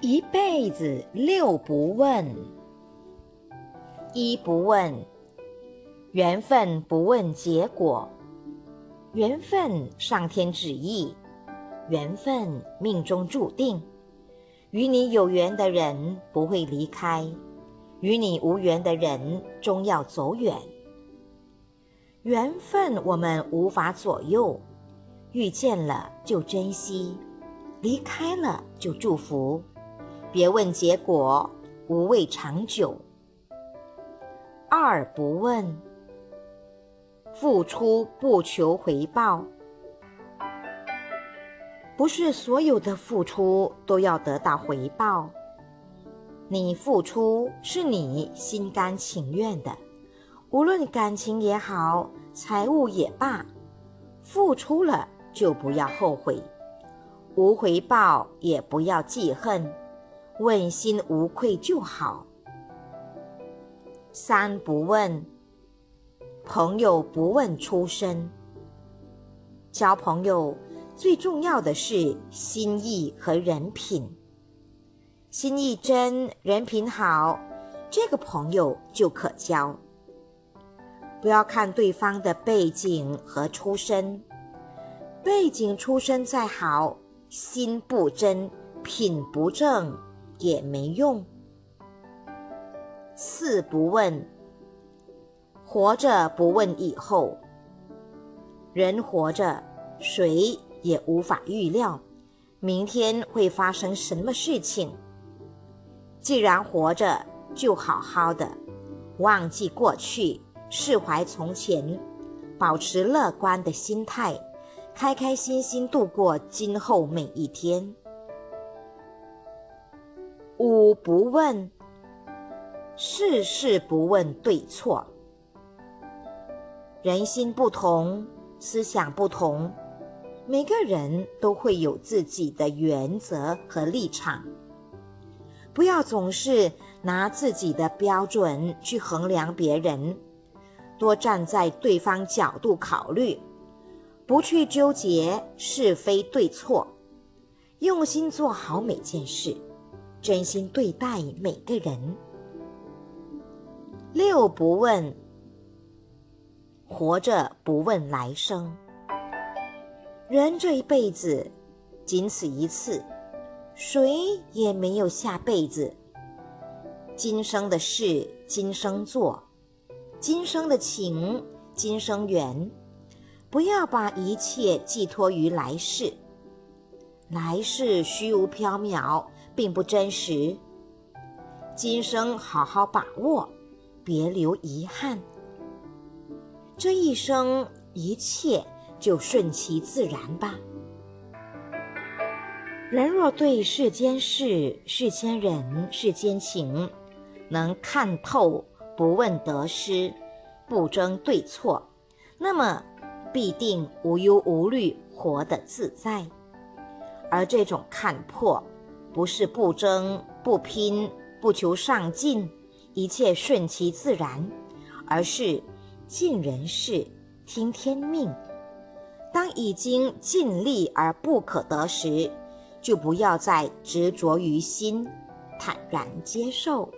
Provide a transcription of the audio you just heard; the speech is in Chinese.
一辈子六不问：一不问缘分，不问结果。缘分上天旨意，缘分命中注定。与你有缘的人不会离开，与你无缘的人终要走远。缘分我们无法左右，遇见了就珍惜，离开了就祝福。别问结果，无谓长久。二不问，付出不求回报。不是所有的付出都要得到回报。你付出是你心甘情愿的，无论感情也好，财物也罢，付出了就不要后悔，无回报也不要记恨。问心无愧就好。三不问，朋友不问出身。交朋友最重要的是心意和人品。心意真，人品好，这个朋友就可交。不要看对方的背景和出身，背景出身再好，心不真，品不正。也没用。四不问，活着不问以后。人活着，谁也无法预料明天会发生什么事情。既然活着，就好好的，忘记过去，释怀从前，保持乐观的心态，开开心心度过今后每一天。五不问，事事不问对错。人心不同，思想不同，每个人都会有自己的原则和立场。不要总是拿自己的标准去衡量别人，多站在对方角度考虑，不去纠结是非对错，用心做好每件事。真心对待每个人。六不问，活着不问来生。人这一辈子仅此一次，谁也没有下辈子。今生的事今生做，今生的情今生缘，不要把一切寄托于来世。来世虚无缥缈。并不真实。今生好好把握，别留遗憾。这一生一切就顺其自然吧。人若对世间事、世间人、世间情能看透，不问得失，不争对错，那么必定无忧无虑，活得自在。而这种看破。不是不争不拼不求上进，一切顺其自然，而是尽人事听天命。当已经尽力而不可得时，就不要再执着于心，坦然接受。